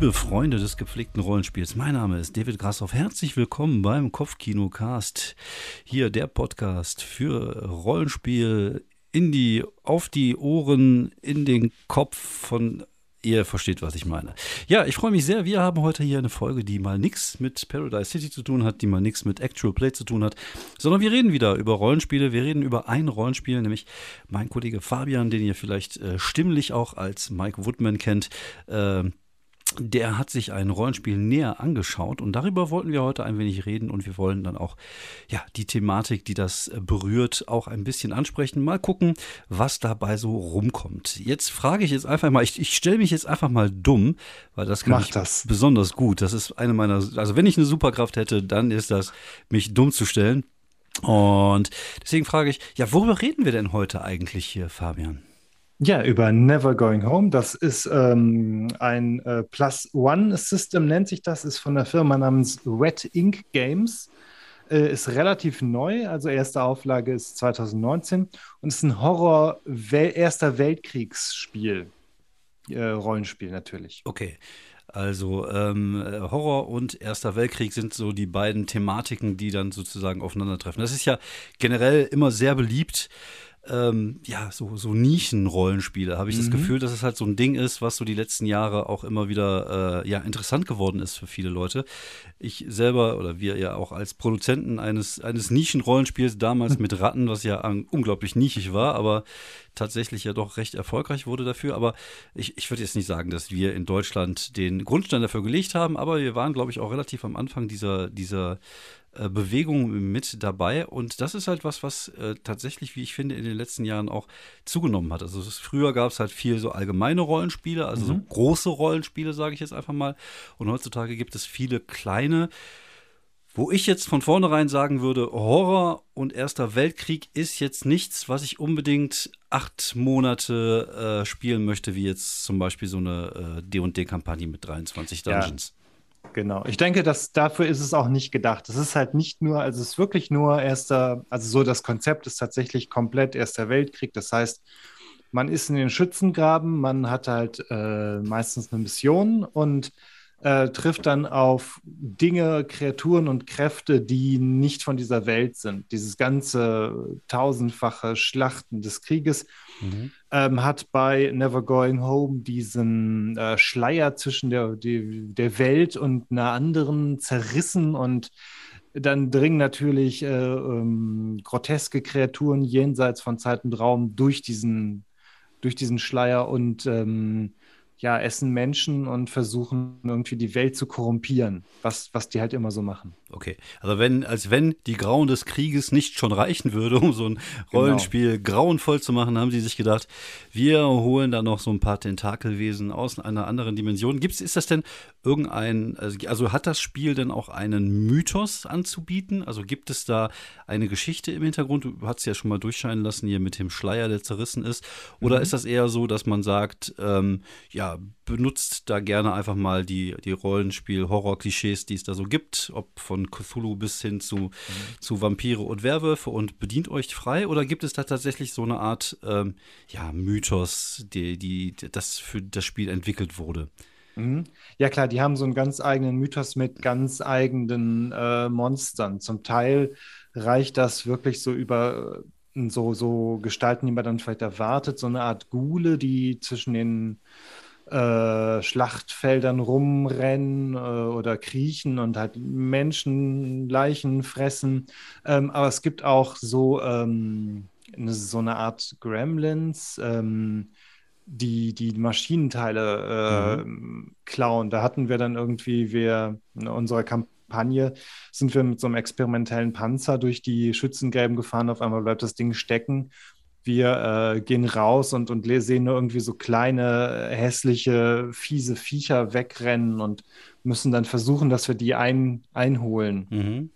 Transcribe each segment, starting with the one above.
Liebe Freunde des gepflegten Rollenspiels, mein Name ist David Grassoff. Herzlich willkommen beim Kopfkinocast. Hier der Podcast für Rollenspiel in die, auf die Ohren, in den Kopf von Ihr versteht, was ich meine. Ja, ich freue mich sehr. Wir haben heute hier eine Folge, die mal nichts mit Paradise City zu tun hat, die mal nichts mit Actual Play zu tun hat, sondern wir reden wieder über Rollenspiele. Wir reden über ein Rollenspiel, nämlich mein Kollege Fabian, den ihr vielleicht äh, stimmlich auch als Mike Woodman kennt. Äh, der hat sich ein Rollenspiel näher angeschaut und darüber wollten wir heute ein wenig reden und wir wollen dann auch ja die Thematik, die das berührt, auch ein bisschen ansprechen. Mal gucken, was dabei so rumkommt. Jetzt frage ich jetzt einfach mal, ich, ich stelle mich jetzt einfach mal dumm, weil das kann Mach ich das. besonders gut. Das ist eine meiner, also wenn ich eine Superkraft hätte, dann ist das, mich dumm zu stellen. Und deswegen frage ich, ja, worüber reden wir denn heute eigentlich hier, Fabian? Ja, über Never Going Home. Das ist ähm, ein äh, Plus One System, nennt sich das, ist von der Firma namens Red Ink Games. Äh, ist relativ neu, also erste Auflage ist 2019 und ist ein Horror -Wel Erster Weltkriegsspiel. Äh, Rollenspiel natürlich. Okay. Also ähm, Horror und Erster Weltkrieg sind so die beiden Thematiken, die dann sozusagen aufeinandertreffen. Das ist ja generell immer sehr beliebt ähm, ja, so, so Nischen-Rollenspiele, habe ich mhm. das Gefühl, dass es halt so ein Ding ist, was so die letzten Jahre auch immer wieder äh, ja, interessant geworden ist für viele Leute. Ich selber oder wir ja auch als Produzenten eines, eines Nischen-Rollenspiels damals mit Ratten, was ja unglaublich nischig war, aber tatsächlich ja doch recht erfolgreich wurde dafür. Aber ich, ich würde jetzt nicht sagen, dass wir in Deutschland den Grundstein dafür gelegt haben, aber wir waren, glaube ich, auch relativ am Anfang dieser, dieser äh, Bewegung mit dabei. Und das ist halt was, was äh, tatsächlich, wie ich finde, in den letzten Jahren auch zugenommen hat. Also ist, früher gab es halt viel so allgemeine Rollenspiele, also mhm. so große Rollenspiele, sage ich jetzt einfach mal. Und heutzutage gibt es viele kleine. Wo ich jetzt von vornherein sagen würde, Horror und Erster Weltkrieg ist jetzt nichts, was ich unbedingt acht Monate äh, spielen möchte, wie jetzt zum Beispiel so eine D&D-Kampagne mit 23 Dungeons. Ja. Genau. Ich denke, dass dafür ist es auch nicht gedacht. Es ist halt nicht nur, also es ist wirklich nur erster, also so das Konzept ist tatsächlich komplett Erster Weltkrieg. Das heißt, man ist in den Schützengraben, man hat halt äh, meistens eine Mission und äh, trifft dann auf Dinge, Kreaturen und Kräfte, die nicht von dieser Welt sind. Dieses ganze tausendfache Schlachten des Krieges mhm. ähm, hat bei Never Going Home diesen äh, Schleier zwischen der, die, der Welt und einer anderen zerrissen und dann dringen natürlich äh, ähm, groteske Kreaturen jenseits von Zeit und Raum durch diesen, durch diesen Schleier und ähm, ja, essen Menschen und versuchen irgendwie die Welt zu korrumpieren, was, was die halt immer so machen. Okay, also wenn, als wenn die Grauen des Krieges nicht schon reichen würde, um so ein genau. Rollenspiel genau. grauenvoll zu machen, haben sie sich gedacht, wir holen da noch so ein paar Tentakelwesen aus einer anderen Dimension. Gibt's, ist das denn irgendein, also, also hat das Spiel denn auch einen Mythos anzubieten? Also gibt es da eine Geschichte im Hintergrund? Du hast ja schon mal durchscheinen lassen hier mit dem Schleier, der zerrissen ist. Oder mhm. ist das eher so, dass man sagt, ähm, ja, benutzt da gerne einfach mal die, die Rollenspiel-Horror-Klischees, die es da so gibt, ob von Cthulhu bis hin zu, mhm. zu Vampire und Werwölfe und bedient euch frei? Oder gibt es da tatsächlich so eine Art ähm, ja, Mythos, die, die, das für das Spiel entwickelt wurde? Mhm. Ja klar, die haben so einen ganz eigenen Mythos mit ganz eigenen äh, Monstern. Zum Teil reicht das wirklich so über äh, so, so Gestalten, die man dann vielleicht erwartet, so eine Art Gule, die zwischen den äh, Schlachtfeldern rumrennen äh, oder kriechen und halt Menschenleichen fressen. Ähm, aber es gibt auch so, ähm, eine, so eine Art Gremlins, ähm, die die Maschinenteile äh, mhm. klauen. Da hatten wir dann irgendwie, wir in unserer Kampagne sind wir mit so einem experimentellen Panzer durch die Schützengräben gefahren. Auf einmal bleibt das Ding stecken wir äh, gehen raus und, und sehen nur irgendwie so kleine, hässliche, fiese Viecher wegrennen und müssen dann versuchen, dass wir die ein, einholen. Mhm.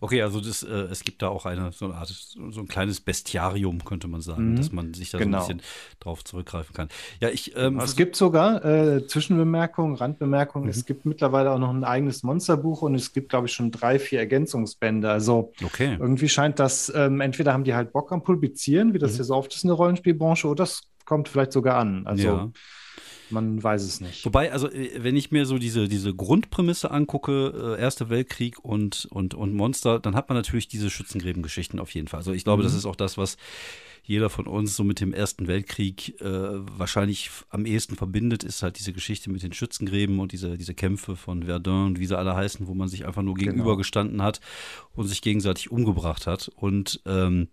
Okay, also das, äh, es gibt da auch eine so eine Art, so ein kleines Bestiarium, könnte man sagen, mhm. dass man sich da genau. so ein genau. bisschen drauf zurückgreifen kann. Ja, ich. Ähm, es gibt sogar äh, Zwischenbemerkungen, Randbemerkungen. Mhm. Es gibt mittlerweile auch noch ein eigenes Monsterbuch und es gibt, glaube ich, schon drei, vier Ergänzungsbände. Also okay. irgendwie scheint das, ähm, entweder haben die halt Bock am Publizieren, wie das mhm. hier so oft ist in der Rollenspielbranche, oder das kommt vielleicht sogar an. Also. Ja. Man weiß es nicht. Wobei, also äh, wenn ich mir so diese, diese Grundprämisse angucke, äh, Erster Weltkrieg und, und, und Monster, dann hat man natürlich diese Schützengräben-Geschichten auf jeden Fall. Also ich glaube, mhm. das ist auch das, was jeder von uns so mit dem Ersten Weltkrieg äh, wahrscheinlich am ehesten verbindet, ist halt diese Geschichte mit den Schützengräben und diese, diese Kämpfe von Verdun und wie sie alle heißen, wo man sich einfach nur genau. gegenübergestanden hat und sich gegenseitig umgebracht hat. Und ähm,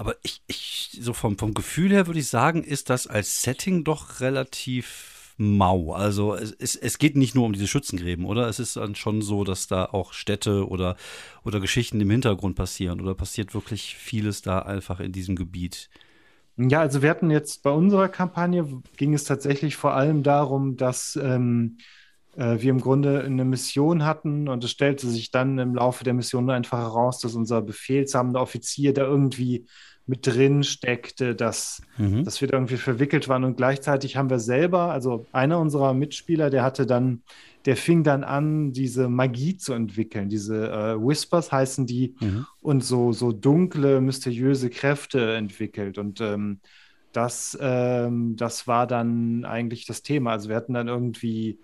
aber ich, ich, so vom, vom Gefühl her würde ich sagen, ist das als Setting doch relativ mau. Also es, es, es geht nicht nur um diese Schützengräben, oder? Es ist dann schon so, dass da auch Städte oder, oder Geschichten im Hintergrund passieren. Oder passiert wirklich vieles da einfach in diesem Gebiet? Ja, also wir hatten jetzt bei unserer Kampagne ging es tatsächlich vor allem darum, dass ähm, äh, wir im Grunde eine Mission hatten und es stellte sich dann im Laufe der Mission einfach heraus, dass unser befehlshabender Offizier da irgendwie mit drin steckte, dass, mhm. dass wir da irgendwie verwickelt waren. Und gleichzeitig haben wir selber, also einer unserer Mitspieler, der hatte dann, der fing dann an, diese Magie zu entwickeln. Diese äh, Whispers heißen die mhm. und so, so dunkle, mysteriöse Kräfte entwickelt. Und ähm, das, ähm, das war dann eigentlich das Thema. Also wir hatten dann irgendwie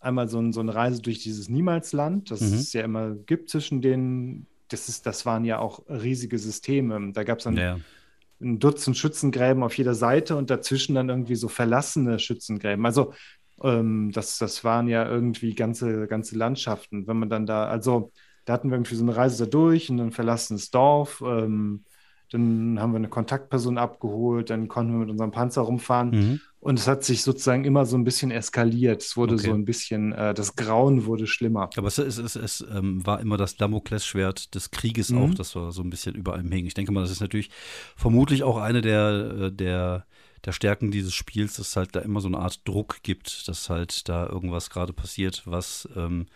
einmal so, ein, so eine Reise durch dieses Niemalsland, das mhm. es ja immer gibt zwischen den das, ist, das waren ja auch riesige Systeme. Da gab es dann ja. ein Dutzend Schützengräben auf jeder Seite und dazwischen dann irgendwie so verlassene Schützengräben. Also ähm, das, das waren ja irgendwie ganze, ganze Landschaften. Wenn man dann da, also da hatten wir irgendwie so eine Reise da durch und ein verlassenes Dorf. Ähm, dann haben wir eine Kontaktperson abgeholt, dann konnten wir mit unserem Panzer rumfahren. Mhm. Und es hat sich sozusagen immer so ein bisschen eskaliert. Es wurde okay. so ein bisschen, äh, das Grauen wurde schlimmer. Aber es, es, es, es ähm, war immer das Damoklesschwert des Krieges mhm. auch, das war so ein bisschen über allem hing. Ich denke mal, das ist natürlich vermutlich auch eine der, äh, der, der Stärken dieses Spiels, dass es halt da immer so eine Art Druck gibt, dass halt da irgendwas gerade passiert, was ähm,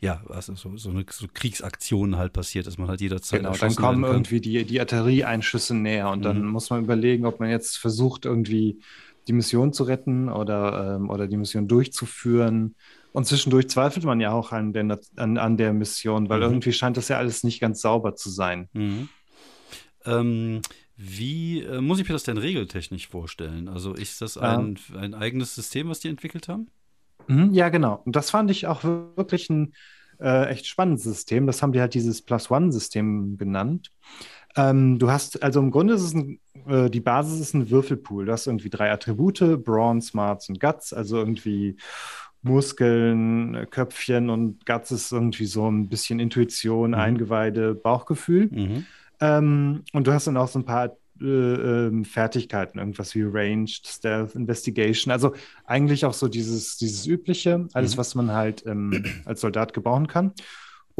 ja, also so, so eine so Kriegsaktion halt passiert, dass man halt jederzeit. Genau, dann kommen irgendwie die, die Artillerieeinschüsse näher und mhm. dann muss man überlegen, ob man jetzt versucht, irgendwie die Mission zu retten oder, ähm, oder die Mission durchzuführen. Und zwischendurch zweifelt man ja auch an der, an, an der Mission, weil mhm. irgendwie scheint das ja alles nicht ganz sauber zu sein. Mhm. Ähm, wie äh, muss ich mir das denn regeltechnisch vorstellen? Also ist das ein, ähm, ein eigenes System, was die entwickelt haben? Mhm, ja, genau. Und das fand ich auch wirklich ein äh, echt spannendes System. Das haben die halt dieses Plus-One-System genannt. Ähm, du hast, also im Grunde ist es ein, äh, die Basis ist ein Würfelpool. Du hast irgendwie drei Attribute, Brawn, Smarts und Guts, also irgendwie Muskeln, Köpfchen und Guts ist irgendwie so ein bisschen Intuition, mhm. Eingeweide, Bauchgefühl. Mhm. Ähm, und du hast dann auch so ein paar äh, ähm, Fertigkeiten, irgendwas wie Ranged, Stealth, Investigation. Also eigentlich auch so dieses, dieses Übliche, alles, mhm. was man halt ähm, als Soldat gebrauchen kann.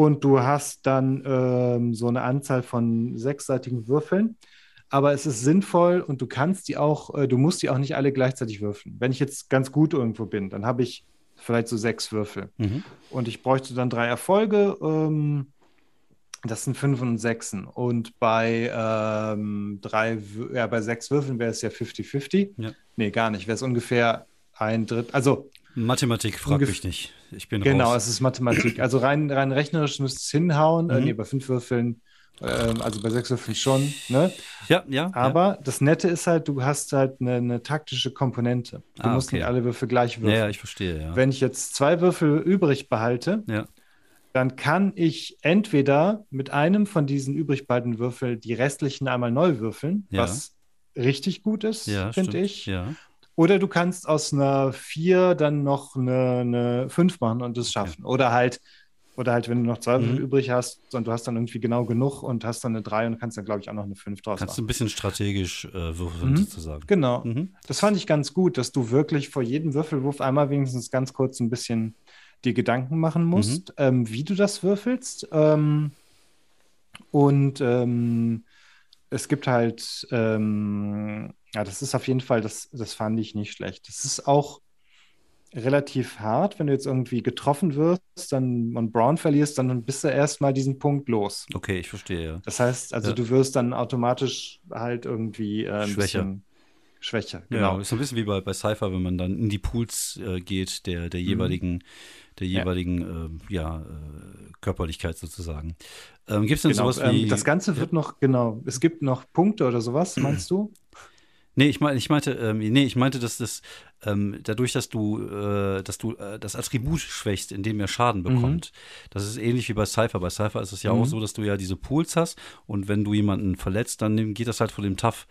Und du hast dann ähm, so eine Anzahl von sechsseitigen Würfeln. Aber es ist sinnvoll und du kannst die auch, äh, du musst die auch nicht alle gleichzeitig würfeln. Wenn ich jetzt ganz gut irgendwo bin, dann habe ich vielleicht so sechs Würfel. Mhm. Und ich bräuchte dann drei Erfolge. Ähm, das sind fünf und Sechsen. Und bei ähm, drei, ja, bei sechs Würfeln wäre es ja 50-50. Ja. Nee, gar nicht. Wäre es ungefähr ein Drittel. Also. Mathematik frag mich nicht. Ich bin Genau, raus. es ist Mathematik. Also rein, rein rechnerisch müsste es hinhauen. Äh, mhm. Äh, nee, bei fünf Würfeln, äh, also bei sechs Würfeln schon. Ne? Ja, ja. Aber ja. das Nette ist halt, du hast halt eine, eine taktische Komponente. Du ah, musst okay. nicht alle Würfel gleich würfeln. Ja, ich verstehe, ja. Wenn ich jetzt zwei Würfel übrig behalte, ja dann kann ich entweder mit einem von diesen übrig beiden Würfeln die restlichen einmal neu würfeln, ja. was richtig gut ist, finde ich. Ja. Oder du kannst aus einer 4 dann noch eine, eine 5 machen und es schaffen. Okay. Oder halt, oder halt, wenn du noch zwei mhm. Übrig hast und du hast dann irgendwie genau genug und hast dann eine 3 und kannst dann, glaube ich, auch noch eine 5 draus kannst machen. Kannst du ein bisschen strategisch äh, würfeln, mhm. sozusagen. Genau. Mhm. Das fand ich ganz gut, dass du wirklich vor jedem Würfelwurf einmal wenigstens ganz kurz ein bisschen dir Gedanken machen musst, mhm. ähm, wie du das würfelst. Ähm, und ähm, es gibt halt, ähm, ja, das ist auf jeden Fall, das, das fand ich nicht schlecht. Es ist auch relativ hart, wenn du jetzt irgendwie getroffen wirst dann und Brown verlierst, dann bist du erstmal diesen Punkt los. Okay, ich verstehe, ja. Das heißt, also ja. du wirst dann automatisch halt irgendwie äh, schwächer. Schwächer, genau. Ja, ist ein bisschen wie bei, bei Cypher, wenn man dann in die Pools äh, geht, der, der mhm. jeweiligen der jeweiligen ja. Äh, ja äh, Körperlichkeit sozusagen. Ähm, gibt es denn genau, sowas wie. Ähm, das Ganze wird noch, genau, es gibt noch Punkte oder sowas, meinst du? Nee, ich, mein, ich meinte, ähm, nee, ich meinte, dass das ähm, dadurch, dass du, äh, dass du äh, das Attribut schwächst, indem er Schaden Mhm. bekommt. Das ist ähnlich wie bei Cypher. Bei Cypher ist es ja Mhm. auch so, dass du ja diese Pools hast und wenn du jemanden verletzt, dann geht das halt von dem Tough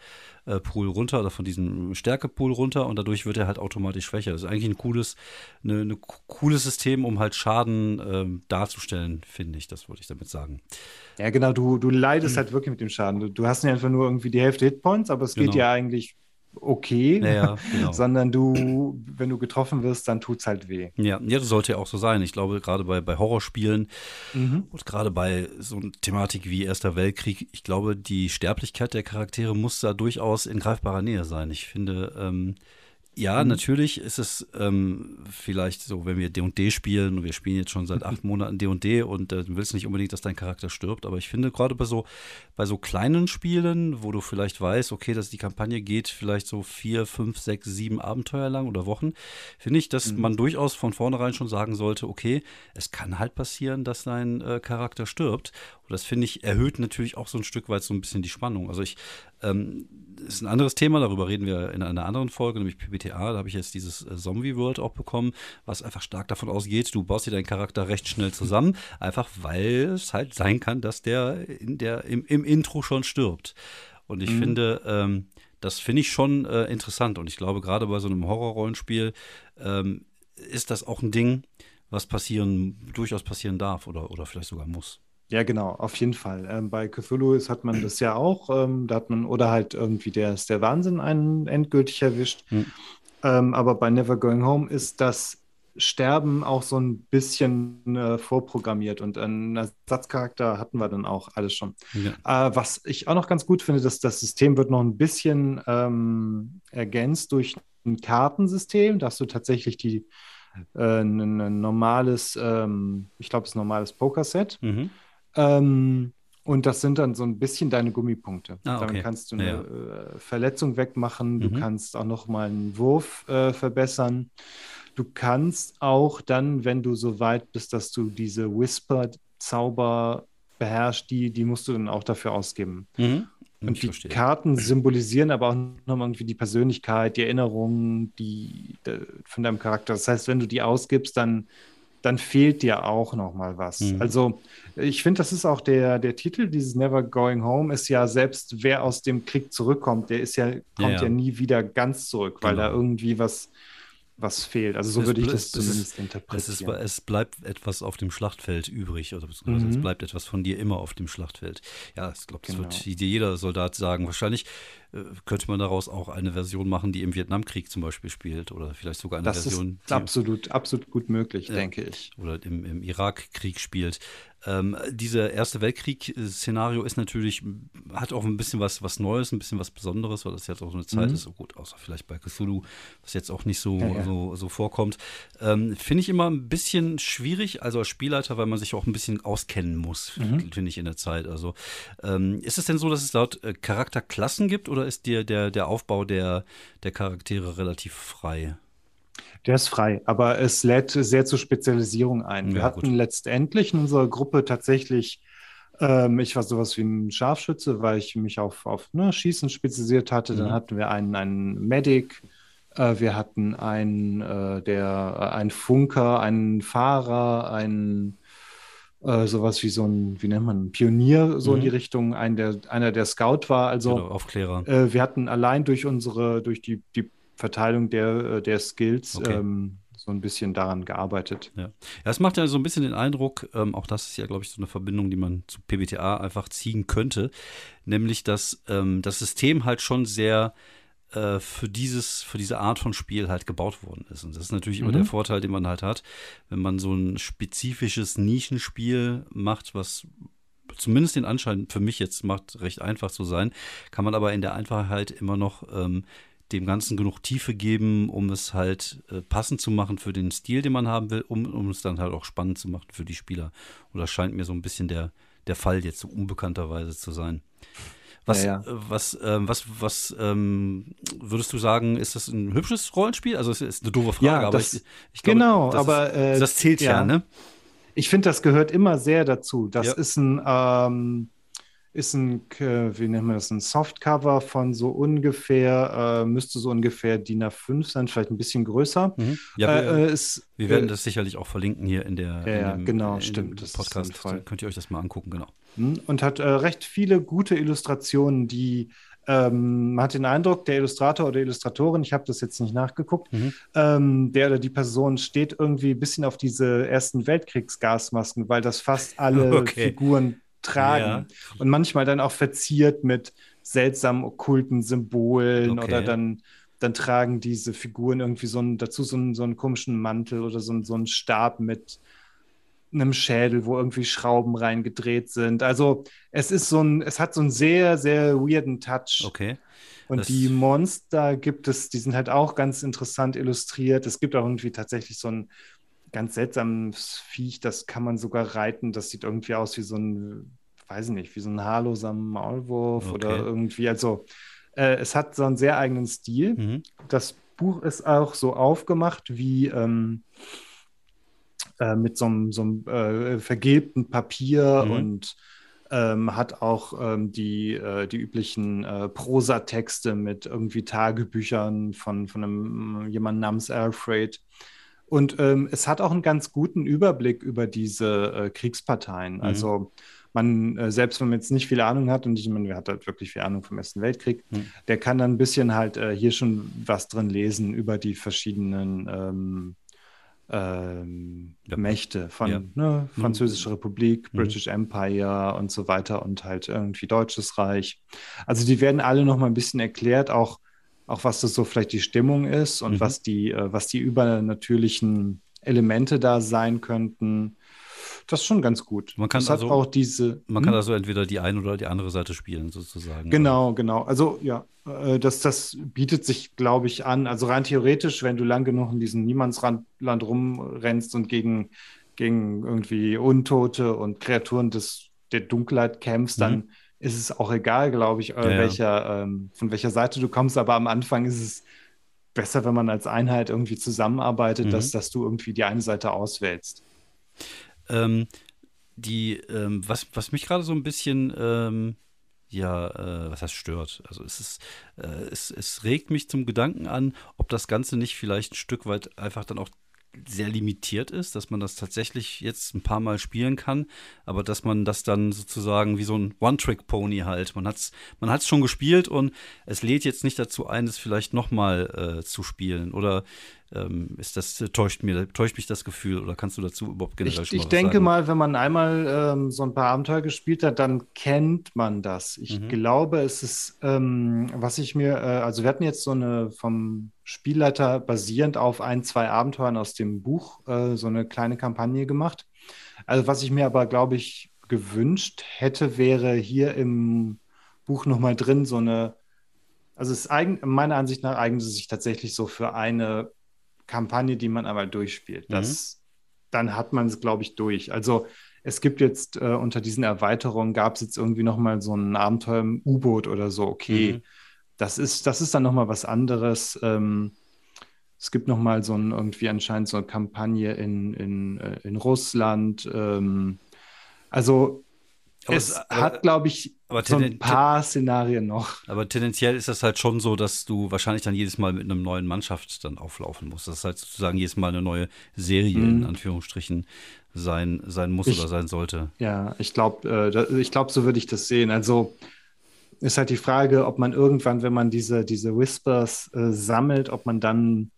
äh, Pool runter oder von diesem Stärke-Pool runter und dadurch wird er halt automatisch schwächer. Das ist eigentlich ein cooles, eine, eine co- cooles System, um halt Schaden ähm, darzustellen, finde ich. Das wollte ich damit sagen. Ja, genau, du, du Mhm. leidest halt wirklich mit dem Schaden. Du, du hast nicht einfach nur irgendwie die Hälfte Hitpoints, aber es geht Genau. ja eigentlich okay, Ja, genau. sondern du, wenn du getroffen wirst, dann tut's halt weh. Ja, ja, das sollte ja auch so sein. Ich glaube, gerade bei, bei Horrorspielen Mhm. und gerade bei so einer Thematik wie Erster Weltkrieg, ich glaube, die Sterblichkeit der Charaktere muss da durchaus in greifbarer Nähe sein. Ich finde, ähm, ja, Mhm. natürlich ist es ähm, vielleicht so, wenn wir D&D spielen und wir spielen jetzt schon seit acht Monaten D&D und äh, du willst nicht unbedingt, dass dein Charakter stirbt, aber ich finde gerade bei so bei so kleinen Spielen, wo du vielleicht weißt, okay, dass die Kampagne geht vielleicht so vier, fünf, sechs, sieben Abenteuer lang oder Wochen, finde ich, dass Mhm. man durchaus von vornherein schon sagen sollte, okay, es kann halt passieren, dass dein äh, Charakter stirbt. Und das finde ich erhöht natürlich auch so ein Stück weit so ein bisschen die Spannung. Also ich, ähm, das ist ein anderes Thema, darüber reden wir in einer anderen Folge, nämlich PBTA. Da habe ich jetzt dieses äh, Zombie World auch bekommen, was einfach stark davon ausgeht, du baust dir deinen Charakter recht schnell zusammen, einfach weil es halt sein kann, dass der in der im, im Intro schon stirbt. Und ich Mhm. finde, ähm, das finde ich schon äh, interessant. Und ich glaube, gerade bei so einem Horrorrollenspiel ähm, ist das auch ein Ding, was passieren, durchaus passieren darf oder, oder vielleicht sogar muss. Ja, genau, auf jeden Fall. Ähm, bei Cthulhu ist, hat man das ja auch. Ähm, da hat man, oder halt irgendwie der ist der Wahnsinn einen endgültig erwischt. Hm. Ähm, aber bei Never Going Home ist das Sterben auch so ein bisschen äh, vorprogrammiert und einen Ersatzcharakter hatten wir dann auch alles schon. Ja. Äh, was ich auch noch ganz gut finde, dass das System wird noch ein bisschen ähm, ergänzt durch ein Kartensystem, dass du tatsächlich die äh, ein, ein normales, ähm, ich glaube, es ist ein normales Pokerset. Mhm. Ähm, und das sind dann so ein bisschen deine Gummipunkte. Ah, okay. Damit kannst du eine Ja, äh, Verletzung wegmachen, du Mhm. kannst auch noch mal einen Wurf äh, verbessern. Du kannst auch dann, wenn du so weit bist, dass du diese Whisper-Zauber beherrschst, die, die musst du dann auch dafür ausgeben. Mhm. Und Ich die verstehe. Karten symbolisieren aber auch nochmal irgendwie die Persönlichkeit, die Erinnerungen, die, de- von deinem Charakter. Das heißt, wenn du die ausgibst, dann, dann fehlt dir auch nochmal was. Mhm. Also, ich finde, das ist auch der, der Titel dieses Never Going Home, ist ja selbst, wer aus dem Krieg zurückkommt, der ist ja, kommt ja, ja. nie wieder ganz zurück, weil Genau. da irgendwie was, was fehlt. Also, so Es würde ich das es ist- zumindest Es, ist, interpretieren. es bleibt etwas auf dem Schlachtfeld übrig, oder beziehungsweise Mhm. es bleibt etwas von dir immer auf dem Schlachtfeld. Ja, ich glaube, das Genau. wird dir jeder Soldat sagen. Wahrscheinlich äh, könnte man daraus auch eine Version machen, die im Vietnamkrieg zum Beispiel spielt, oder vielleicht sogar eine Das ist Version, die, absolut, absolut gut möglich, Ja. denke ich. oder im, im Irakkrieg spielt. Ähm, dieser Erste Weltkrieg-Szenario ist natürlich, hat auch ein bisschen was, was Neues, ein bisschen was Besonderes, weil das jetzt auch so eine Zeit Mhm. ist, so gut, außer vielleicht bei Cthulhu, was jetzt auch nicht so, Ja, ja. so, so vorkommt. Ähm, finde ich immer ein bisschen schwierig, also als Spielleiter, weil man sich auch ein bisschen auskennen muss, Mhm. finde ich, in der Zeit. Also ähm, ist es denn so, dass es dort äh, Charakterklassen gibt oder ist dir der, der Aufbau der, der Charaktere relativ frei? Der ist frei, aber es lädt sehr zur Spezialisierung ein. Wir Ja, hatten gut. letztendlich in unserer Gruppe tatsächlich, ähm, ich war sowas wie ein Scharfschütze, weil ich mich auf, auf ne, Schießen spezialisiert hatte. Dann Mhm. hatten wir einen, einen Medic, äh, wir hatten einen, äh, der, äh, einen Funker, einen Fahrer, einen äh, sowas wie so ein, wie nennt man, ein Pionier, so in Mhm. die Richtung, ein, der, einer, der Scout war. Also genau, Aufklärer. äh, wir hatten allein durch unsere, durch die, die Verteilung der, äh, der Skills Okay. ähm, so ein bisschen daran gearbeitet. Ja. ja, es macht ja so ein bisschen den Eindruck, ähm, auch das ist ja, glaube ich, so eine Verbindung, die man zu PBTA einfach ziehen könnte, nämlich, dass ähm, das System halt schon sehr äh, für dieses, für diese Art von Spiel halt gebaut worden ist. Und das ist natürlich immer Mhm. der Vorteil, den man halt hat, wenn man so ein spezifisches Nischenspiel macht, was zumindest den Anschein für mich jetzt macht, recht einfach zu sein, kann man aber in der Einfachheit immer noch ähm, dem Ganzen genug Tiefe geben, um es halt äh, passend zu machen für den Stil, den man haben will, um, um es dann halt auch spannend zu machen für die Spieler. Und das scheint mir so ein bisschen der, der Fall jetzt so unbekannterweise zu sein. Was, Ja, äh, was, ähm, was, was ähm, würdest du sagen, ist das ein hübsches Rollenspiel? Also es ist eine doofe Frage, Ja, aber das- ich, ich glaube, genau, das aber, ist, äh, das zählt ja, ja. ne? Ich finde, das gehört immer sehr dazu. Das Ja. ist ein, ähm, ist ein, wie nennt man das, ein Softcover von so ungefähr, äh, müsste so ungefähr DIN A5 sein, vielleicht ein bisschen größer. Mhm. Ja, wir, äh, ist, wir werden das sicherlich auch verlinken hier in der ja, in dem, genau, in stimmt. Das Podcast. Könnt ihr euch das mal angucken, genau. Mhm. Und hat äh, recht viele gute Illustrationen, die ähm, man hat den Eindruck, der Illustrator oder Illustratorin, ich habe das jetzt nicht nachgeguckt, mhm. ähm, der oder die Person steht irgendwie ein bisschen auf diese Ersten Weltkriegsgasmasken, weil das fast alle okay. Figuren tragen ja. und manchmal dann auch verziert mit seltsamen okkulten Symbolen okay. oder dann, dann tragen diese Figuren irgendwie so einen, dazu so einen, so einen komischen Mantel oder so einen, so einen Stab mit einem Schädel, wo irgendwie Schrauben reingedreht sind. Also es ist so ein, es hat so einen sehr, sehr weirden Touch. Okay. Und das die Monster gibt es, die sind halt auch ganz interessant illustriert. Es gibt auch irgendwie tatsächlich so ein ganz seltsames Viech, das kann man sogar reiten. Das sieht irgendwie aus wie so ein, weiß ich nicht, wie so ein haarloser Maulwurf okay. oder irgendwie. Also äh, es hat so einen sehr eigenen Stil. Mhm. Das Buch ist auch so aufgemacht wie ähm, äh, mit so einem, so einem äh, vergilbten Papier mhm. und ähm, hat auch ähm, die, äh, die üblichen äh, Prosatexte mit irgendwie Tagebüchern von, von einem jemand namens Alfred. Und ähm, es hat auch einen ganz guten Überblick über diese äh, Kriegsparteien. Mhm. Also man, äh, selbst wenn man jetzt nicht viel Ahnung hat, und ich meine, wer hat halt wirklich viel Ahnung vom Ersten Weltkrieg, mhm. der kann dann ein bisschen halt äh, hier schon was drin lesen über die verschiedenen ähm, ähm, ja. Mächte von ja. ne, mhm. Französische Republik, mhm. British Empire und so weiter und halt irgendwie Deutsches Reich. Also die werden alle noch mal ein bisschen erklärt, auch auch was das so vielleicht die Stimmung ist und mhm. was die, äh, was die übernatürlichen Elemente da sein könnten. Das ist schon ganz gut. Man kann das also, auch diese. Man kann hm? also entweder die eine oder die andere Seite spielen, sozusagen. Genau, genau. Also ja, äh, das, das bietet sich, glaube ich, an. Also rein theoretisch, wenn du lang genug in diesem Niemandsland rumrennst und gegen, gegen irgendwie Untote und Kreaturen des, der Dunkelheit kämpfst, mhm. Ist es auch egal, glaube ich, äh, ja, welcher, ähm, von welcher Seite du kommst. Aber am Anfang ist es besser, wenn man als Einheit irgendwie zusammenarbeitet, mhm. dass, dass du irgendwie die eine Seite auswählst. Ähm, die, ähm, was, was mich gerade so ein bisschen, ähm, ja, äh, was heißt stört? Also es ist, äh, es, es regt mich zum Gedanken an, ob das Ganze nicht vielleicht ein Stück weit einfach dann auch sehr limitiert ist, dass man das tatsächlich jetzt ein paar Mal spielen kann, aber dass man das dann sozusagen wie so ein One-Trick-Pony halt, man hat es man hat's schon gespielt und es lädt jetzt nicht dazu ein, es vielleicht nochmal äh, zu spielen. Oder ähm, ist das, täuscht, mir, täuscht mich das Gefühl oder kannst du dazu überhaupt generell ich, Ich denke sagen? mal, wenn man einmal ähm, so ein paar Abenteuer gespielt hat, dann kennt man das. Ich mhm. glaube, es ist, ähm, was ich mir, äh, also wir hatten jetzt so eine vom Spielleiter basierend auf ein, zwei Abenteuern aus dem Buch äh, so eine kleine Kampagne gemacht. Also was ich mir aber, glaube ich, gewünscht hätte, wäre hier im Buch nochmal drin so eine also es ist eigen, meiner Ansicht nach eignet es sich tatsächlich so für eine Kampagne, die man aber durchspielt. Mhm. Das, dann hat man es, glaube ich, durch. Also es gibt jetzt äh, unter diesen Erweiterungen gab es jetzt irgendwie noch mal so ein Abenteuer im U-Boot oder so. Okay, mhm. das ist das ist dann noch mal was anderes. Ähm, es gibt noch mal so ein irgendwie anscheinend so eine Kampagne in in, äh, in Russland. Ähm, also es, es hat, glaube ich, so ein paar Szenarien noch. Aber tendenziell ist das halt schon so, dass du wahrscheinlich dann jedes Mal mit einem neuen Mannschaft dann auflaufen musst. Das ist halt sozusagen jedes Mal eine neue Serie mhm. in Anführungsstrichen sein, sein muss ich, oder sein sollte. Ja, ich glaube, äh, ich glaube, so würde ich das sehen. Also ist halt die Frage, ob man irgendwann, wenn man diese, diese Whispers äh, sammelt, ob man dann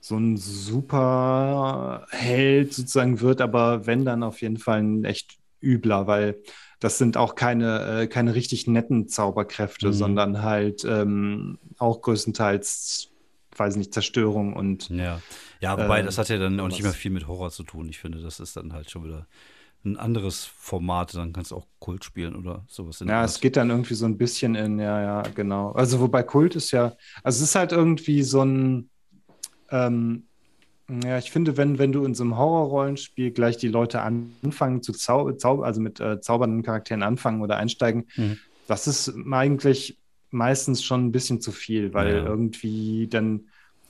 so ein super Held sozusagen wird, aber wenn dann auf jeden Fall ein echt übler, weil das sind auch keine, äh, keine richtig netten Zauberkräfte, mhm. sondern halt ähm, auch größtenteils, weiß nicht, Zerstörung und. Ja, ja wobei äh, das hat ja dann auch nicht mehr viel mit Horror zu tun. Ich finde, das ist dann halt schon wieder ein anderes Format, dann kannst du auch Kult spielen oder sowas. Ja, es geht dann irgendwie so ein bisschen in, ja, ja, genau. Also wobei Kult ist ja, also es ist halt irgendwie so ein, ähm, ja, ich finde, wenn, wenn du in so einem Horrorrollenspiel gleich die Leute anfangen zu zaubern, also mit äh, zaubernden Charakteren anfangen oder einsteigen, mhm. das ist eigentlich meistens schon ein bisschen zu viel, weil ja. irgendwie dann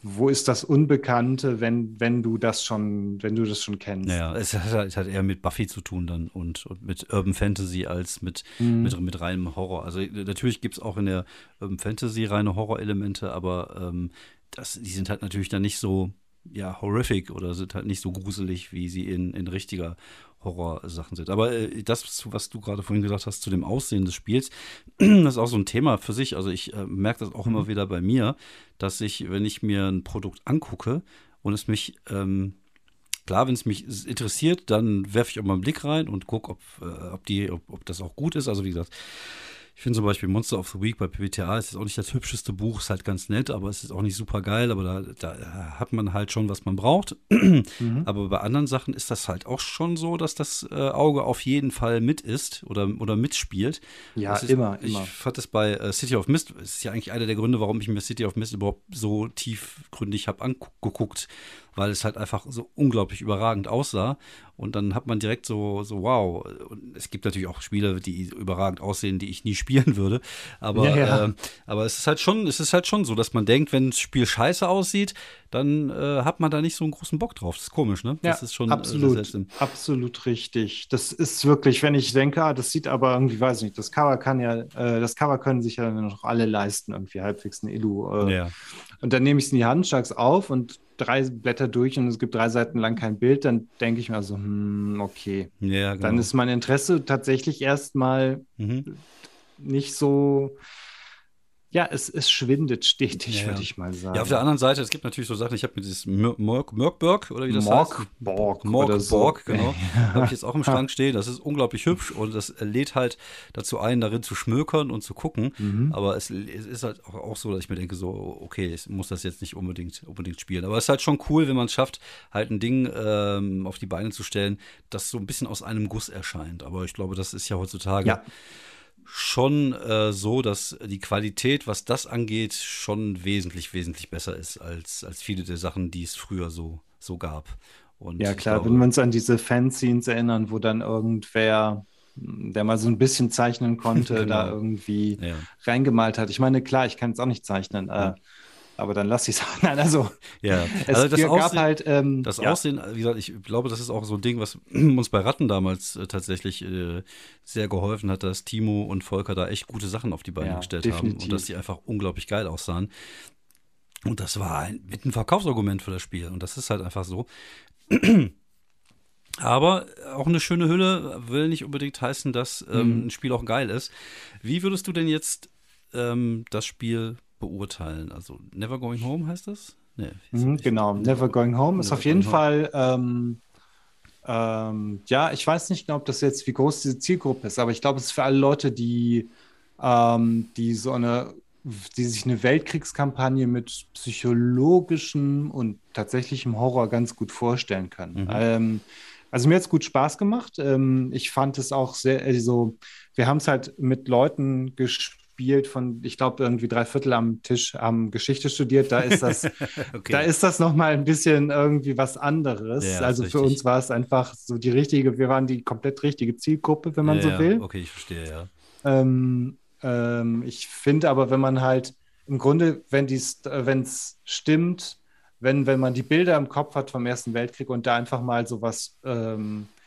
wo ist das Unbekannte, wenn, wenn du das schon, wenn du das schon kennst? Naja, es hat, es hat eher mit Buffy zu tun dann und, und mit Urban Fantasy als mit, mhm. mit, mit reinem Horror. Also natürlich gibt es auch in der Urban Fantasy reine Horrorelemente, aber ähm, das, die sind halt natürlich dann nicht so ja, horrific oder sind halt nicht so gruselig, wie sie in, in richtiger Horrorsachen sind. Aber äh, das, was du gerade vorhin gesagt hast zu dem Aussehen des Spiels, das ist auch so ein Thema für sich. Also ich äh, merke das auch immer mhm. wieder bei mir, dass ich, wenn ich mir ein Produkt angucke und es mich, ähm, klar, wenn es mich interessiert, dann werfe ich auch mal einen Blick rein und gucke, ob, äh, ob, ob, ob das auch gut ist. Also wie gesagt, ich finde zum Beispiel Monster of the Week bei PBTA ist jetzt auch nicht das hübscheste Buch, ist halt ganz nett, aber es ist auch nicht super geil, aber da, da hat man halt schon, was man braucht. Mhm. Aber bei anderen Sachen ist das halt auch schon so, dass das äh, Auge auf jeden Fall mit ist oder, oder mitspielt. Ja, ist, immer, ich immer. Ich fand das bei äh, City of Mist, das ist ja eigentlich einer der Gründe, warum ich mir City of Mist überhaupt so tiefgründig habe angeguckt, weil es halt einfach so unglaublich überragend aussah. Und dann hat man direkt so, so wow. Und es gibt natürlich auch Spiele, die überragend aussehen, die ich nie spielen würde. Aber, ja, ja. Äh, aber es ist halt schon, es ist halt schon so, dass man denkt, wenn das Spiel scheiße aussieht, dann äh, hat man da nicht so einen großen Bock drauf. Das ist komisch, ne? Das ja, ist schon äh, absolut, absolut richtig. Das ist wirklich, wenn ich denke, ah, das sieht aber irgendwie, weiß ich nicht, das Cover kann ja, äh, das Cover können sich ja noch alle leisten, irgendwie halbwegs ein Illu. Äh, ja. Und dann nehme ich es in die Hand, schlage es auf und drei Blätter durch und es gibt drei Seiten lang kein Bild, dann denke ich mir so, hm, okay. Ja, genau. Dann ist mein Interesse tatsächlich erstmal mhm. nicht so ja, es, es schwindet stetig, ja, würde ich mal sagen. Ja, auf der anderen Seite, es gibt natürlich so Sachen, ich habe mir dieses Mörkburg oder wie das Morg heißt? Borg Morgborg, so. genau. habe ich jetzt auch im Schrank stehen. Das ist unglaublich hübsch und das lädt halt dazu ein, darin zu schmökern und zu gucken. Mhm. Aber es, es, ist halt auch, auch, so, dass ich mir denke, so, okay, ich muss das jetzt nicht unbedingt, unbedingt spielen. Aber es ist halt schon cool, wenn man es schafft, halt ein Ding ähm, auf die Beine zu stellen, das so ein bisschen aus einem Guss erscheint. Aber ich glaube, das ist ja heutzutage. Ja schon äh, so, dass die Qualität, was das angeht, schon wesentlich, wesentlich besser ist als, als viele der Sachen, die es früher so, so gab. Und ja, klar, glaube, wenn wir uns an diese Fanscenes erinnern, wo dann irgendwer, der mal so ein bisschen zeichnen konnte, genau. da irgendwie ja. reingemalt hat. Ich meine, klar, ich kann es auch nicht zeichnen. Äh, ja aber dann lass ich es. Nein, also, ja. es also das Aussehen, halt. Ähm, das ja. Aussehen, wie gesagt, ich glaube, das ist auch so ein Ding, was uns bei Ratten damals äh, tatsächlich äh, sehr geholfen hat, dass Timo und Volker da echt gute Sachen auf die Beine ja, gestellt definitiv. haben und dass die einfach unglaublich geil aussahen. Und das war ein, mit ein Verkaufsargument für das Spiel. Und das ist halt einfach so. Aber auch eine schöne Hülle will nicht unbedingt heißen, dass ähm, mhm. ein Spiel auch geil ist. Wie würdest du denn jetzt ähm, das Spiel beurteilen. Also Never Going Home heißt das? Nee, mhm, genau, Never Going Home ist auf jeden Fall, ähm, ähm, ja, ich weiß nicht genau, ob das jetzt, wie groß diese Zielgruppe ist, aber ich glaube, es ist für alle Leute, die, ähm, die so eine, die sich eine Weltkriegskampagne mit psychologischem und tatsächlichem Horror ganz gut vorstellen können. Mhm. Ähm, also mir hat es gut Spaß gemacht. Ähm, ich fand es auch sehr, also wir haben es halt mit Leuten gespielt, gespielt von, ich glaube, irgendwie drei Viertel am Tisch haben Geschichte studiert. Da ist das, okay. da ist das nochmal ein bisschen irgendwie was anderes. Ja, also für uns war es einfach so die richtige, wir waren die komplett richtige Zielgruppe, wenn man ja, so will. Okay, ich verstehe, ja. Ähm, ähm, ich finde aber, wenn man halt im Grunde, wenn es stimmt, wenn, wenn man die Bilder im Kopf hat vom Ersten Weltkrieg und da einfach mal sowas ähm, äh,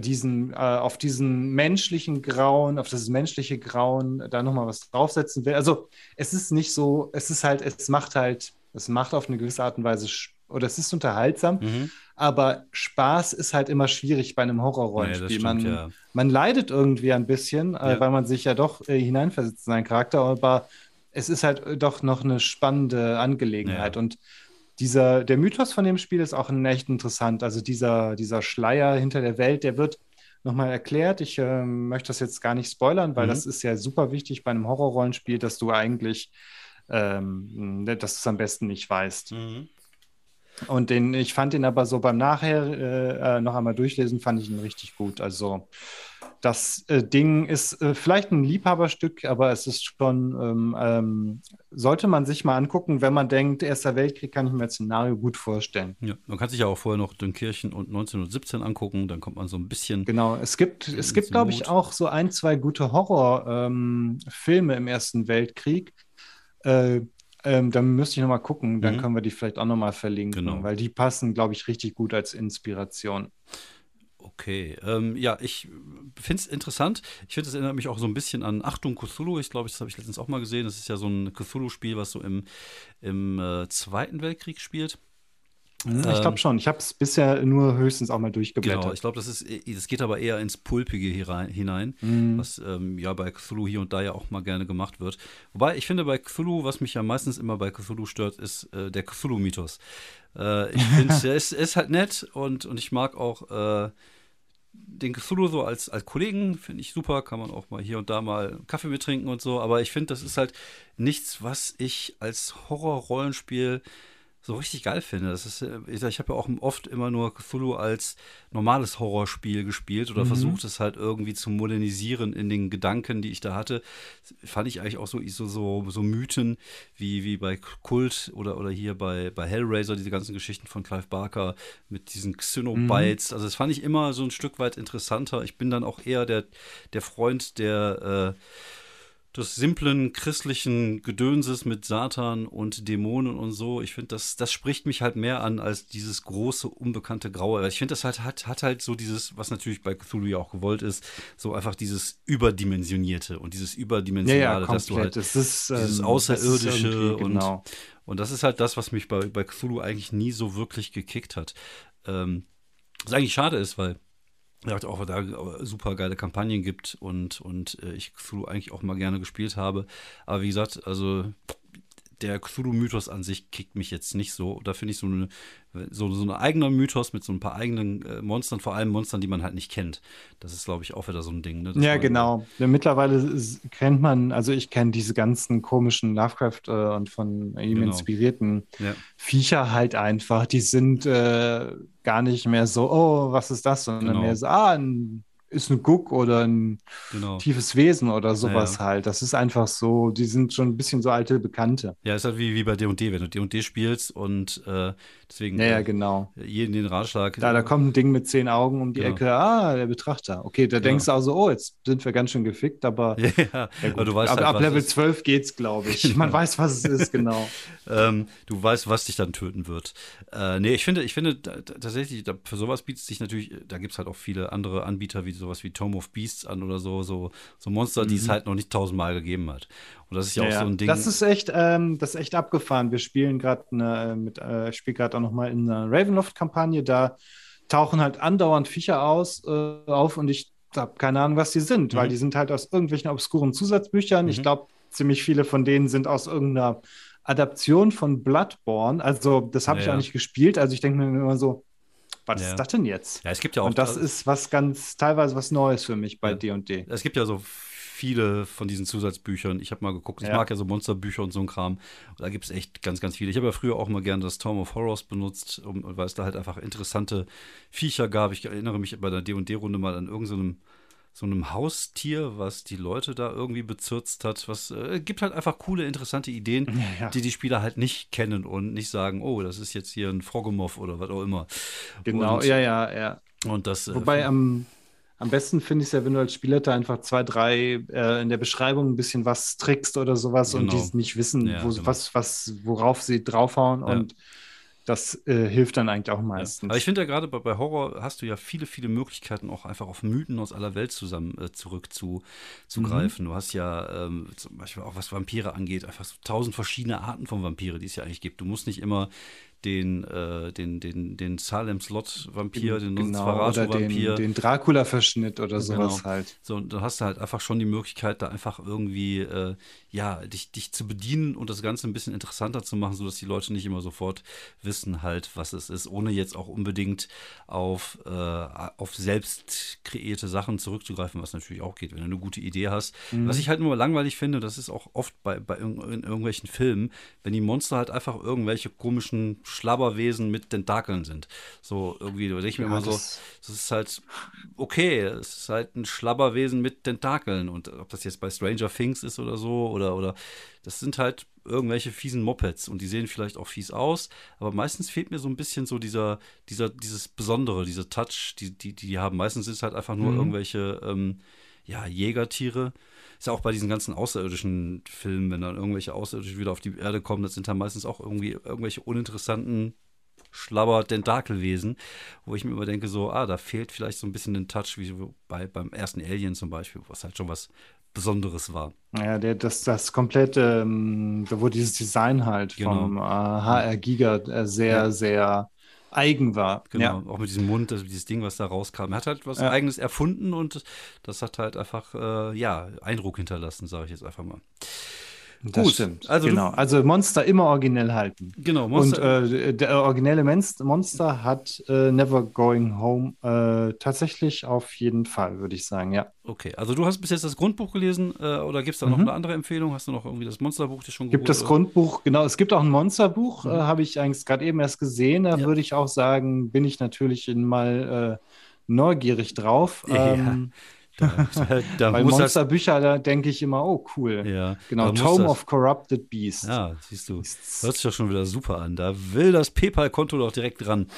diesen, äh, auf diesen menschlichen Grauen, auf das menschliche Grauen da nochmal was draufsetzen will. Also es ist nicht so, es ist halt, es macht halt, es macht auf eine gewisse Art und Weise, oder es ist unterhaltsam, mhm. aber Spaß ist halt immer schwierig bei einem Horrorrollenspiel. Ja, man, ja. man leidet irgendwie ein bisschen, äh, ja. weil man sich ja doch äh, hineinversetzt in seinen Charakter, aber es ist halt doch noch eine spannende Angelegenheit und dieser, der Mythos von dem Spiel ist auch echt interessant. Also dieser, dieser Schleier hinter der Welt, der wird nochmal erklärt. Ich äh, möchte das jetzt gar nicht spoilern, weil mhm. das ist ja super wichtig bei einem Horrorrollenspiel, dass du eigentlich, ähm, dass du es am besten nicht weißt. Mhm. Und den, ich fand ihn aber so beim Nachher äh, äh, noch einmal durchlesen, fand ich ihn richtig gut. Also das äh, Ding ist äh, vielleicht ein Liebhaberstück, aber es ist schon, ähm, ähm, sollte man sich mal angucken, wenn man denkt, Erster Weltkrieg kann ich mir das Szenario gut vorstellen. Ja, man kann sich ja auch vorher noch Dünkirchen und 1917 angucken, dann kommt man so ein bisschen. Genau, es gibt, es gibt, glaube ich, auch so ein, zwei gute Horrorfilme ähm, im Ersten Weltkrieg. Äh, Ähm, dann müsste ich nochmal gucken, dann Mhm. können wir die vielleicht auch nochmal verlinken, Genau. weil die passen, glaube ich, richtig gut als Inspiration. Okay, ähm, ja, ich finde es interessant. Ich finde, es erinnert mich auch so ein bisschen an Achtung Cthulhu. Ich glaube, das habe ich letztens auch mal gesehen. Das ist ja so ein Cthulhu-Spiel, was so im, im äh, Zweiten Weltkrieg spielt. Ich Ähm, glaube schon. Ich habe es bisher nur höchstens auch mal Genau, durchgeblättert. ich glaube, das ist, das geht aber eher ins Pulpige hinein, Mhm. was ähm, ja bei Cthulhu hier und da ja auch mal gerne gemacht wird. Wobei ich finde, bei Cthulhu, was mich ja meistens immer bei Cthulhu stört, ist äh, der Cthulhu-Mythos. Äh, ich finde, der ist, ist halt nett und, und ich mag auch äh, den Cthulhu so als, als Kollegen, finde ich super, kann man auch mal hier und da mal Kaffee mit trinken und so, aber ich finde, das ist halt nichts, was ich als Horror-Rollenspiel so richtig geil finde. Das ist, äh, ich, ich habe ja auch oft immer nur Cthulhu als normales Horrorspiel gespielt oder Mhm. versucht es halt irgendwie zu modernisieren in den Gedanken, die ich da hatte. Fand ich eigentlich auch so, so, so, so Mythen wie, wie bei Kult oder, oder hier bei, bei Hellraiser, diese ganzen Geschichten von Clive Barker mit diesen Xenobites. Also das fand ich immer so ein Stück weit interessanter. Ich bin dann auch eher der, der Freund der äh, des simplen christlichen Gedönses mit Satan und Dämonen und so. Ich finde, das, das spricht mich halt mehr an als dieses große, unbekannte Graue. Weil Ich finde, das halt hat, hat halt so dieses, was natürlich bei Cthulhu ja auch gewollt ist, so einfach dieses Überdimensionierte und dieses Ja, Überdimensionale, ja, dass du halt. Es ist, dieses ähm, Außerirdische das ist irgendwie- und, genau. und das ist halt das, was mich bei, bei Cthulhu eigentlich nie so wirklich gekickt hat. Ähm, was eigentlich schade ist, weil ja, auch da super geile Kampagnen gibt und, und äh, ich Cthulhu eigentlich auch mal gerne gespielt habe. Aber wie gesagt, also der Cthulhu-Mythos an sich kickt mich jetzt nicht so. Da finde ich so eine, so, so ein eigener Mythos mit so ein paar eigenen äh, Monstern, vor allem Monstern, die man halt nicht kennt. Das ist, glaube ich, auch wieder so ein Ding. Ne? Ja, genau. Ja, mittlerweile s- kennt man, also ich kenne diese ganzen komischen Lovecraft äh, und von ihm Genau. inspirierten Ja. Viecher halt einfach. Die sind äh, gar nicht mehr so, oh, was ist das, sondern Genau. mehr so, ah, ein, ist ein Guck oder ein Genau. tiefes Wesen oder sowas Ja, halt. Das ist einfach so, die sind schon ein bisschen so alte Bekannte. Ja, ist halt wie, wie bei D&D, wenn du D&D spielst und äh, deswegen Ja, ja, äh, genau. jeden den Ratschlag. Da, da kommt ein Ding mit zehn Augen um die Genau. Ecke, ah, der Betrachter. Okay, da Genau. denkst du also, oh, jetzt sind wir ganz schön gefickt, aber Ja, aber du weißt ab, halt, ab Level es- 12 geht's, glaube ich. Man Genau. weiß, was es ist, genau. ähm, du weißt, was dich dann töten wird. Äh, nee, ich finde, ich finde da, tatsächlich, da, für sowas bietet sich natürlich, da gibt es halt auch viele andere Anbieter, wie sowas wie Tome of Beasts an oder so, so, so Monster, die es halt noch nicht tausendmal gegeben hat. Und das ist ja, auch so ein Ding. Mhm. Das ist echt, ähm, das ist echt abgefahren. Wir spielen gerade eine, mit, äh, ich spiele gerade auch noch mal in einer Ravenloft-Kampagne. Da tauchen halt andauernd Viecher aus, äh, auf und ich habe keine Ahnung, was die sind, weil Mhm. die sind halt aus irgendwelchen obskuren Zusatzbüchern. Ich Mhm. glaube, ziemlich viele von denen sind aus irgendeiner Adaption von Bloodborne. Also, das habe ich Ja. auch nicht gespielt. Also, ich denke mir immer so, was Ja. ist das denn jetzt? ja, es gibt ja auch. Und das ist was ganz, teilweise was Neues für mich bei Ja. D&D. Es gibt ja so viele von diesen Zusatzbüchern. Ich habe mal geguckt, ich Ja. mag ja so Monsterbücher und so ein Kram. Und da gibt es echt ganz, ganz viele. Ich habe ja früher auch mal gerne das Tome of Horrors benutzt, um, weil es da halt einfach interessante Viecher gab. Ich erinnere mich bei der D&D-Runde mal an irgendeinem so einem Haustier, was die Leute da irgendwie bezürzt hat. Was äh, gibt halt einfach coole, interessante Ideen, Ja, ja. die die Spieler halt nicht kennen und nicht sagen, oh, das ist jetzt hier ein Frogomorph oder was auch immer. Genau, und, ja, ja, ja. Und das, äh, Wobei am, am besten finde ich es ja, wenn du als Spielleiter einfach zwei, drei äh, in der Beschreibung ein bisschen was trickst oder sowas und Genau. die nicht wissen, Ja, wo, genau. was, was, worauf sie draufhauen und das äh, hilft dann eigentlich auch Ja. meistens. Aber ich finde ja gerade bei, bei Horror hast du ja viele, viele Möglichkeiten, auch einfach auf Mythen aus aller Welt zusammen äh, zurück zu, zugreifen. Mhm. Du hast ja ähm, zum Beispiel auch was Vampire angeht, einfach so tausend verschiedene Arten von Vampire, die es ja eigentlich gibt. Du musst nicht immer den, äh, den, den, den Salem-Slot-Vampir, den genau, oder den, Nosferatu-Vampir. den Dracula-Verschnitt oder sowas Genau. halt. So, und dann hast du halt einfach schon die Möglichkeit, da einfach irgendwie, äh, ja, dich, dich zu bedienen und das Ganze ein bisschen interessanter zu machen, sodass die Leute nicht immer sofort wissen halt, was es ist, ohne jetzt auch unbedingt auf, äh, auf selbst kreierte Sachen zurückzugreifen, was natürlich auch geht, wenn du eine gute Idee hast. Was ich halt nur langweilig finde, das ist auch oft bei, bei irg in irgendwelchen Filmen, wenn die Monster halt einfach irgendwelche komischen Schlabberwesen mit Tentakeln sind. So irgendwie, da denke ich mir Ja, immer so, das- das ist halt okay, es ist halt ein Schlabberwesen mit Tentakeln und ob das jetzt bei Stranger Things ist oder so oder oder das sind halt irgendwelche fiesen Mopeds und die sehen vielleicht auch fies aus, aber meistens fehlt mir so ein bisschen so dieser dieser dieses Besondere, dieser Touch, die die die haben. Meistens ist es halt einfach nur Mhm. irgendwelche ähm, ja, Jägertiere. Ist ja auch bei diesen ganzen außerirdischen Filmen, wenn dann irgendwelche Außerirdischen wieder auf die Erde kommen, das sind dann meistens auch irgendwie irgendwelche uninteressanten Schlabber Tentakelwesen, wo ich mir immer denke, so, ah, da fehlt vielleicht so ein bisschen den Touch, wie bei, beim ersten Alien zum Beispiel, was halt schon was Besonderes war. Ja, der, das, das komplette, ähm, wo dieses Design halt Genau. vom äh, HR Giga äh, sehr, Ja. sehr eigen war. Genau, Ja. auch mit diesem Mund, das, dieses Ding, was da rauskam. Er hat halt was Ja. Eigenes erfunden und das hat halt einfach, äh, ja, Eindruck hinterlassen, sage ich jetzt einfach mal. Das Gut, stimmt. also genau. Also Monster immer originell halten. Genau, Und Monster. äh, der originelle Monster hat äh, Never Going Home äh, tatsächlich auf jeden Fall, würde ich sagen, ja. okay, also du hast bis jetzt das Grundbuch gelesen äh, oder gibt es da noch Mhm. eine andere Empfehlung? Hast du noch irgendwie das Monsterbuch dir schon Gibt das geholt, oder? Grundbuch, genau, es gibt auch ein Monsterbuch, Mhm. äh, habe ich eigentlich gerade eben erst gesehen. Da Ja. würde ich auch sagen, bin ich natürlich mal äh, neugierig drauf. Ja. Ähm, Da, da, das, Monsterbücher, da denke ich immer, oh cool. ja, Genau, Tome das, of Corrupted Beast. Ja, siehst du. Hört sich doch schon wieder super an. Da will das PayPal-Konto doch direkt dran.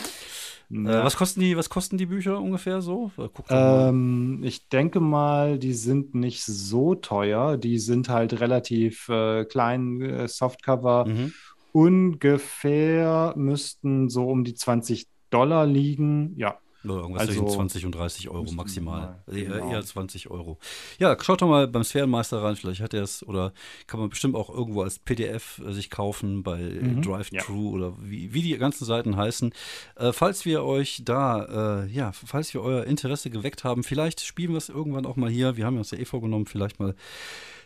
Äh, Ja. was, kosten die, was kosten die Bücher ungefähr so? Mal. Ähm, ich denke mal, die sind nicht so teuer. Die sind halt relativ äh, klein, äh, Softcover. Mhm. Ungefähr müssten so um die 20 Dollar liegen. Ja, irgendwas Also, zwischen 20 und 30 Euro maximal. mal, eher, genau. eher 20 Euro. Ja, schaut doch mal beim Sphärenmeister rein, vielleicht hat er es oder kann man bestimmt auch irgendwo als PDF äh, sich kaufen bei äh, Mhm, Drive-Thru oder wie, wie die ganzen Seiten heißen. Äh, falls wir euch da, äh, ja, falls wir euer Interesse geweckt haben, vielleicht spielen wir es irgendwann auch mal hier. Wir haben uns ja eh vorgenommen, vielleicht mal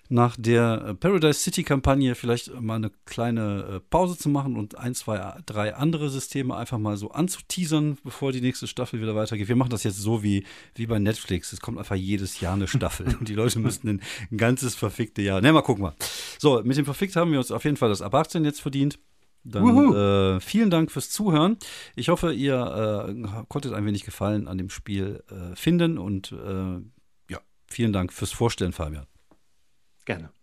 nach der äh, Paradise City Kampagne vielleicht mal eine kleine äh, Pause zu machen und ein, zwei, drei andere Systeme einfach mal so anzuteasern, bevor die nächste Staffel wieder weitergeht. Wir machen das jetzt so wie, wie bei Netflix. Es kommt einfach jedes Jahr eine Staffel und die Leute müssen ein, ein ganzes verfickte Jahr. Ne, mal gucken mal. So, mit dem Verfickt haben wir uns auf jeden Fall das Ab 18 jetzt verdient. Dann äh, vielen Dank fürs Zuhören. Ich hoffe, ihr äh, konntet ein wenig Gefallen an dem Spiel äh, finden und äh, ja, vielen Dank fürs Vorstellen, Fabian. Gerne.